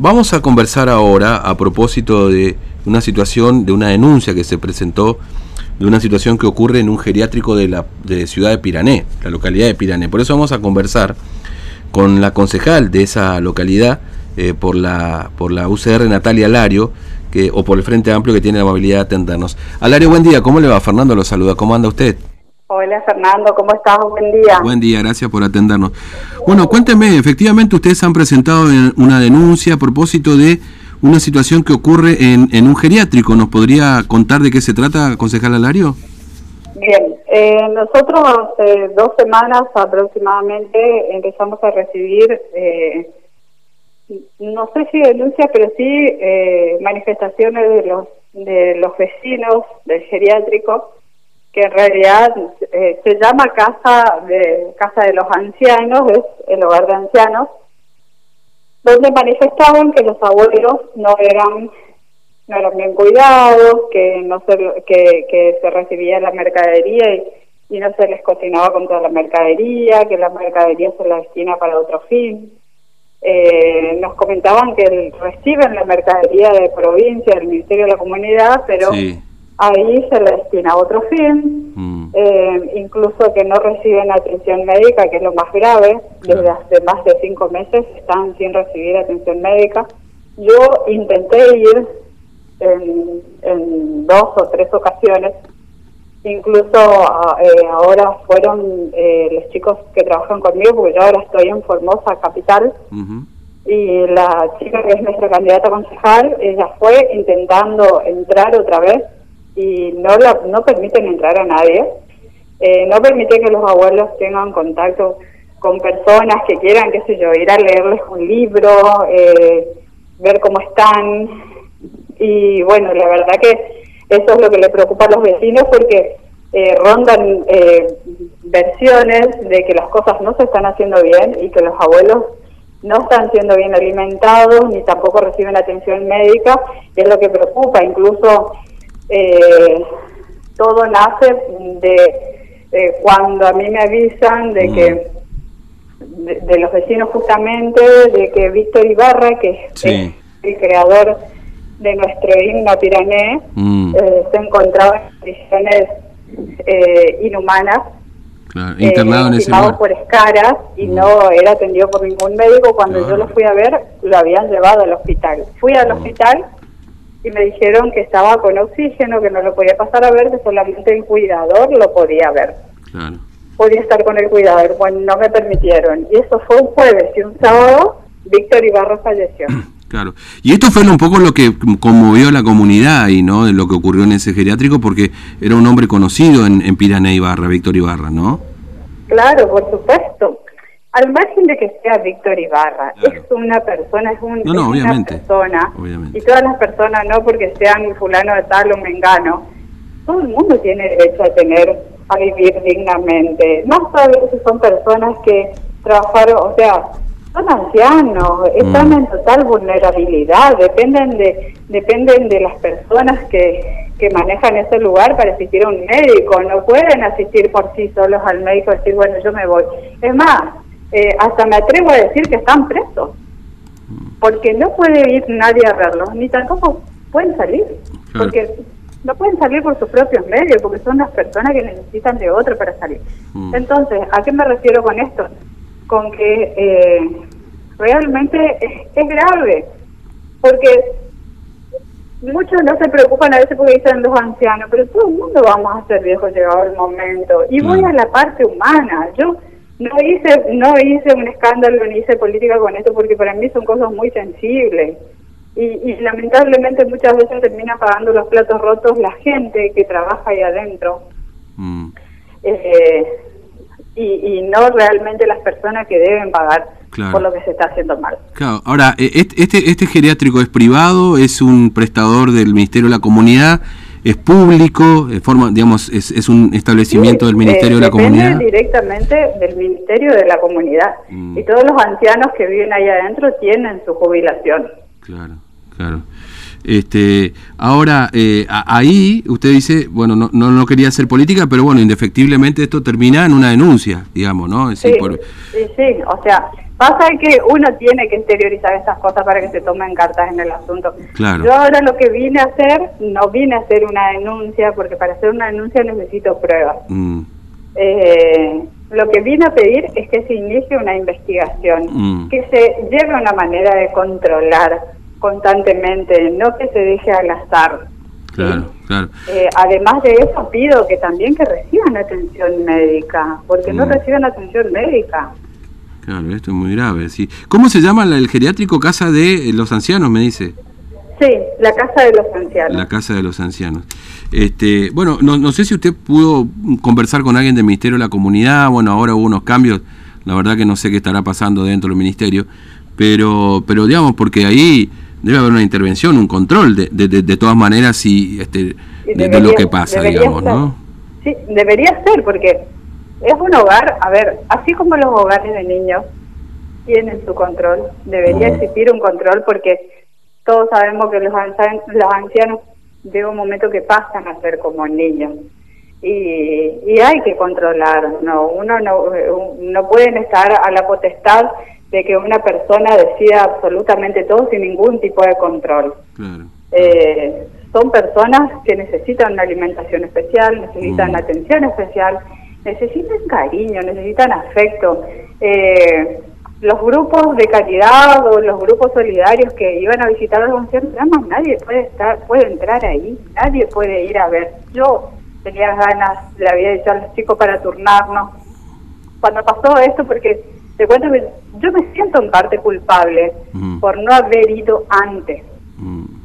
vamos a conversar ahora a propósito de una situación, de una denuncia que se presentó de una situación que ocurre en un geriátrico de la de ciudad de Pirané, la localidad de Pirané. Por eso vamos a conversar con la concejal de esa localidad eh, por la por la UCR Natalia Alario, que, o por el Frente Amplio que tiene la amabilidad de atendernos. Alario, buen día, ¿cómo le va? Fernando lo saluda, ¿cómo anda usted? Hola Fernando, ¿cómo estás? Buen día. Buen día, gracias por atendernos. Bueno, cuénteme, efectivamente ustedes han presentado una denuncia a propósito de una situación que ocurre en, en un geriátrico. ¿Nos podría contar de qué se trata, concejal Alario? Bien, eh, nosotros hace dos semanas aproximadamente empezamos a recibir, eh, no sé si denuncias, pero sí eh, manifestaciones de los, de los vecinos del geriátrico que en realidad eh, se llama casa de casa de los ancianos, es el hogar de ancianos, donde manifestaban que los abuelos no eran no eran bien cuidados, que no se que, se recibía la mercadería y, y no se les cocinaba con toda la mercadería, que la mercadería se la destina para otro fin. Eh, nos comentaban que reciben la mercadería de provincia del Ministerio de la Comunidad, pero ahí se le destina a otro fin, mm. eh, incluso que no reciben atención médica, que es lo más grave, desde hace más de cinco meses están sin recibir atención médica. Yo intenté ir en, dos o tres ocasiones, incluso eh, ahora fueron eh, los chicos que trabajan conmigo, porque yo ahora estoy en Formosa Capital, y la chica que es nuestra candidata concejal, ella fue intentando entrar otra vez y no, la, no permiten entrar a nadie, eh, no permiten que los abuelos tengan contacto con personas que quieran, qué sé yo, ir a leerles un libro, eh, ver cómo están. Y bueno, la verdad que eso es lo que le preocupa a los vecinos porque eh, rondan versiones de que las cosas no se están haciendo bien y que los abuelos no están siendo bien alimentados ni tampoco reciben atención médica, es lo que preocupa. Incluso eh, todo nace de cuando a mí me avisan de que de, los vecinos justamente de que Víctor Ibarra que es el creador de nuestro himno pirané mm. eh, se encontraba en condiciones eh, inhumanas internado en ese lugar. por escaras y mm. no era atendido por ningún médico cuando yo lo fui a ver lo habían llevado al hospital fui al mm. hospital y me dijeron que estaba con oxígeno, que no lo podía pasar a ver, que solamente el cuidador lo podía ver. Podía estar con el cuidador, bueno, no me permitieron. Y eso fue un jueves y un sábado, Víctor Ibarra falleció. Claro. Y esto fue un poco lo que conmovió a la comunidad y no de lo que ocurrió en ese geriátrico, porque era un hombre conocido en, en Pirané Ibarra, Víctor Ibarra, ¿no? Claro, por supuesto. Al margen de que sea Víctor Ibarra, es una persona, es, un, una persona, y todas las personas, no porque sean fulano de tal o mengano, todo el mundo tiene derecho a tener, a vivir dignamente. No sabes si son personas que trabajaron, o sea, son ancianos, están mm. en total vulnerabilidad, dependen de, dependen de las personas que, que manejan ese lugar para asistir a un médico, no pueden asistir por sí solos al médico y decir, bueno, yo me voy. Es más, eh, hasta me atrevo a decir que están presos, porque no puede ir nadie a verlos, ni tampoco pueden salir, porque no pueden salir por sus propios medios, porque son las personas que necesitan de otro para salir. Mm. Entonces, ¿a qué me refiero con esto? Con que eh, realmente es, grave, porque muchos no se preocupan a veces porque dicen los ancianos, pero todo el mundo vamos a ser viejos llegado el momento. Y voy a la parte humana. Yo no hice, no hice un escándalo ni hice política con esto porque para mí son cosas muy sensibles. Y, lamentablemente muchas veces termina pagando los platos rotos la gente que trabaja ahí adentro. Mm. Eh, y, no realmente las personas que deben pagar por lo que se está haciendo mal. Claro. Ahora, e, este, este geriátrico es privado, es un prestador del Ministerio de la Comunidad es público, forma, digamos, es, es un establecimiento del Ministerio de la Comunidad. directamente del Ministerio de la Comunidad. Mm. Y todos los ancianos que viven ahí adentro tienen su jubilación. Claro, claro. Este, ahora, eh, ahí usted dice, bueno, no, no, quería hacer política, pero bueno, indefectiblemente esto termina en una denuncia, digamos, ¿no? sí, sí, o sea, pasa que uno tiene que exteriorizar estas cosas para que se tomen cartas en el asunto. Claro. Yo ahora lo que vine a hacer, no vine a hacer una denuncia, porque para hacer una denuncia necesito pruebas. Mm. Eh, lo que vine a pedir es que se inicie una investigación, mm. que se lleve una manera de controlar constantemente, no que se deje al azar. Claro, claro. Eh, además de eso, pido que también que reciban atención médica, porque no mm. reciben atención médica. Claro, esto es muy grave. Sí. ¿Cómo se llama el geriátrico Casa de los Ancianos, me dice? Sí, la Casa de los Ancianos. La Casa de los Ancianos. Este, bueno, no, no sé si usted pudo conversar con alguien del Ministerio de la Comunidad, bueno, ahora hubo unos cambios, la verdad que no sé qué estará pasando dentro del Ministerio, pero, pero digamos, porque ahí debe haber una intervención, un control de, de, de, todas maneras y, este, de, lo que pasa, digamos, ¿no? Sí, debería ser, porque es un hogar, a ver, así como los hogares de niños tienen su control, debería existir un control porque todos sabemos que los, los ancianos de un momento que pasan a ser como niños. Y, y hay que controlar, no uno no, no pueden estar a la potestad de que una persona decida absolutamente todo sin ningún tipo de control. Eh, son personas que necesitan una alimentación especial, necesitan mm. atención especial, necesitan cariño, necesitan afecto. Eh, los grupos de caridad o los grupos solidarios que iban a visitar los ancianos, nadie puede estar, puede entrar ahí, nadie puede ir a ver. Yo tenía ganas, le había dicho a los chicos para turnarnos. Cuando pasó esto, porque te cuento que yo me siento en parte culpable por no haber ido antes.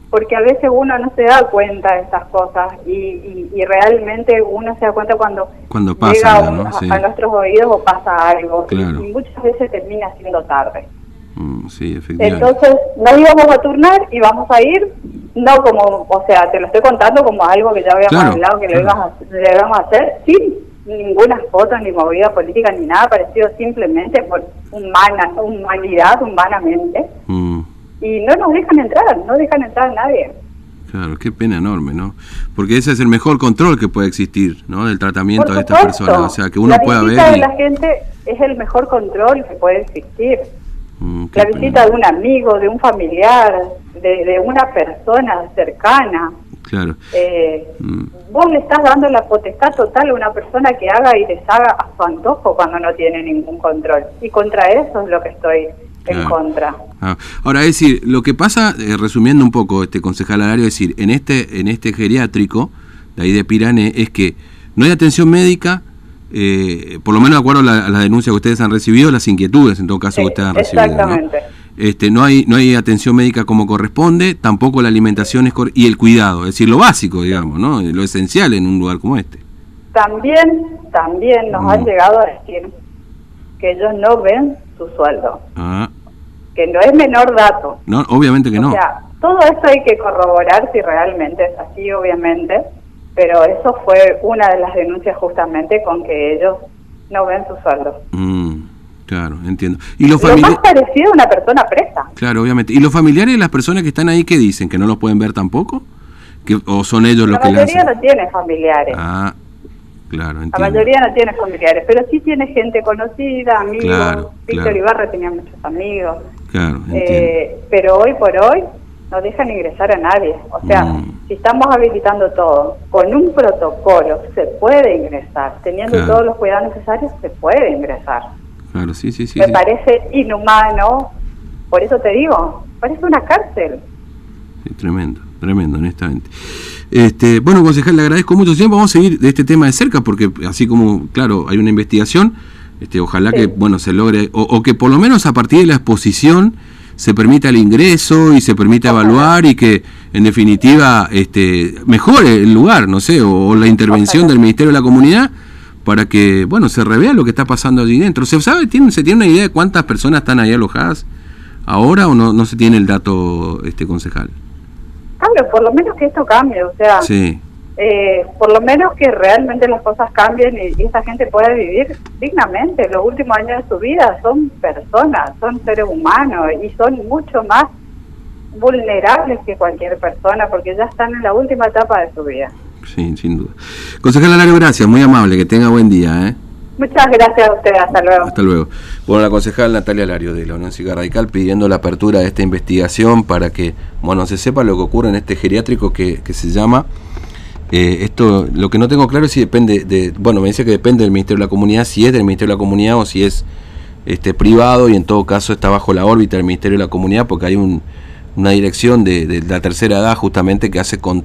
Porque a veces uno no se da cuenta de esas cosas y, y, realmente uno se da cuenta cuando, cuando pasa, llega a, nuestros oídos o pasa algo. Y, muchas veces termina siendo tarde. Mm, sí, Entonces nos íbamos a turnar y vamos a ir, no como, o sea, te lo estoy contando como algo que ya habíamos hablado que lo, íbamos a, íbamos a hacer sin ninguna foto ni movida política ni nada parecido, simplemente por humana, humanidad, humanamente. Mm y no nos dejan entrar, no dejan entrar a nadie. Claro, qué pena enorme, ¿no? Porque ese es el mejor control que puede existir, ¿no? Del tratamiento de estas personas, o sea, que uno pueda ver. La visita de la gente es el mejor control que puede existir. Mm, la visita de un amigo, de un familiar, de, de una persona cercana. Claro. Eh, mm. Vos le estás dando la potestad total a una persona que haga y deshaga a su antojo cuando no tiene ningún control. Y contra eso es lo que estoy en contra. Ah, ahora, es decir, lo que pasa, eh, resumiendo un poco, este concejal Alario, es decir, en este, en este geriátrico, de ahí de Pirané, es que no hay atención médica, eh, por lo menos de acuerdo a la, denuncia que ustedes han recibido, las inquietudes en todo caso que ustedes han recibido. Exactamente. Este, no hay no hay atención médica como corresponde, tampoco la alimentación es y el cuidado, es decir, lo básico, digamos, ¿no? Lo esencial en un lugar como este. También, también nos han llegado a decir que ellos no ven su sueldo. Ah. Que no es menor dato. No, obviamente que no. Sea, todo eso hay que corroborar si realmente es así, obviamente, pero eso fue una de las denuncias justamente con que ellos no ven su sueldo. Mm, claro, entiendo. ¿Y los Lo más parecido a una persona presa. Claro, obviamente. ¿Y los familiares de las personas que están ahí qué dicen? ¿Que no los pueden ver tampoco? ¿Que, ¿O son ellos los que La mayoría no tiene familiares. Ah, Claro, La mayoría no tiene familiares, pero sí tiene gente conocida, amigos. Víctor Ibarra tenía muchos amigos. Claro, eh, pero hoy por hoy no dejan ingresar a nadie. O sea, si estamos habilitando todo con un protocolo, se puede ingresar. Teniendo todos los cuidados necesarios, se puede ingresar. Claro, sí, sí, sí. Me parece inhumano. Por eso te digo, parece una cárcel. Sí, tremendo, tremendo, honestamente. Este, bueno, concejal, le agradezco mucho tiempo. Vamos a seguir de este tema de cerca, porque así como, claro, hay una investigación, este, ojalá que bueno se logre, o, que por lo menos a partir de la exposición se permita el ingreso y se permita evaluar y que en definitiva este, mejore el lugar, no sé, o, la intervención del Ministerio de la Comunidad para que, bueno, se revea lo que está pasando allí dentro. ¿Se sabe, tiene, se tiene una idea de cuántas personas están ahí alojadas ahora o no, no se tiene el dato, este concejal? Claro, por lo menos que esto cambie, o sea, eh, por lo menos que realmente las cosas cambien y, esa gente pueda vivir dignamente. Los últimos años de su vida son personas, son seres humanos y son mucho más vulnerables que cualquier persona porque ya están en la última etapa de su vida. Sí, sin duda. Concejal Lario, gracias, muy amable, que tenga buen día. ¿eh? Muchas gracias a usted, hasta luego. Hasta luego. Bueno, la concejal Natalia Lario de la Unión Cívica Radical pidiendo la apertura de esta investigación para que, bueno, se sepa lo que ocurre en este geriátrico que, que se llama... Eh, esto, lo que no tengo claro es si depende de, bueno, me dice que depende del Ministerio de la Comunidad, si es del Ministerio de la Comunidad o si es este privado y en todo caso está bajo la órbita del Ministerio de la Comunidad porque hay un, una dirección de, de la tercera edad justamente que hace con